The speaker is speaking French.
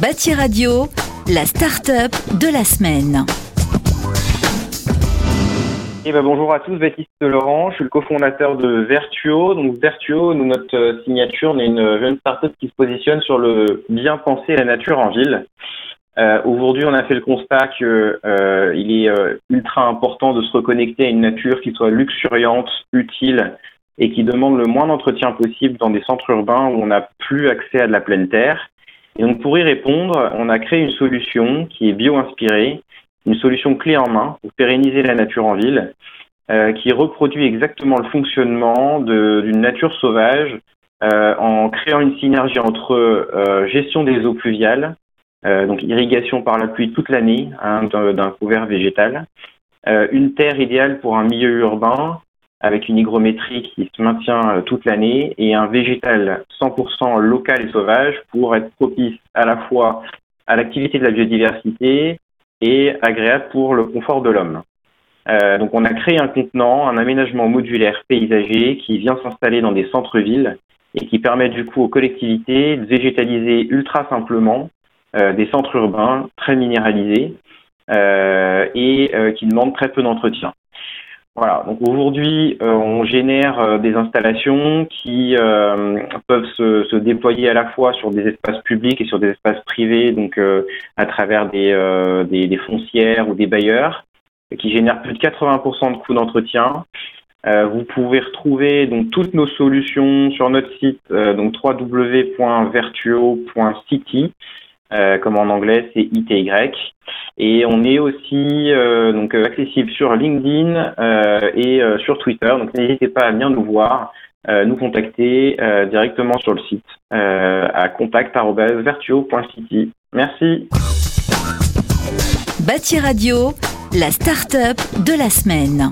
Bâti Radio, la start-up de la semaine. Eh ben, bonjour à tous, Baptiste Laurent, je suis le cofondateur de Vertuo. Donc Vertuo, nous, notre euh, signature, on est une jeune start-up qui se positionne sur le bien penser la nature en ville. Euh, Aujourd'hui, on a fait le constat qu'il euh, est euh, ultra important de se reconnecter à une nature qui soit luxuriante, utile et qui demande le moins d'entretien possible dans des centres urbains où on n'a plus accès à de la pleine terre. Et donc pour y répondre, on a créé une solution qui est bio-inspirée, une solution clé en main pour pérenniser la nature en ville, euh, qui reproduit exactement le fonctionnement d'une nature sauvage euh, en créant une synergie entre euh, gestion des eaux pluviales, donc irrigation par la pluie toute l'année hein, d'un couvert végétal, une terre idéale pour un milieu urbain avec une hygrométrie qui se maintient euh, toute l'année et un végétal 100% local et sauvage pour être propice à la fois à l'activité de la biodiversité et agréable pour le confort de l'homme. Euh, donc on a créé un contenant, un aménagement modulaire paysager qui vient s'installer dans des centres-villes et qui permet du coup aux collectivités de végétaliser ultra simplement euh, des centres urbains très minéralisés euh, et euh, qui demandent très peu d'entretien. Voilà, donc aujourd'hui, euh, on génère euh, des installations qui euh, peuvent se, se, déployer à la fois sur des espaces publics et sur des espaces privés, donc à travers des, des, des, foncières ou des bailleurs, qui génèrent plus de 80% de coûts d'entretien. vous pouvez retrouver donc toutes nos solutions sur notre site, donc www.vertuo.city. Euh, comme en anglais c'est ITY. Et on est aussi euh, donc accessible sur LinkedIn euh, et euh, sur Twitter. Donc n'hésitez pas à venir nous voir, euh, nous contacter directement sur le site à contact@vertuo.city. Merci. Bâti Radio, la start-up de la semaine.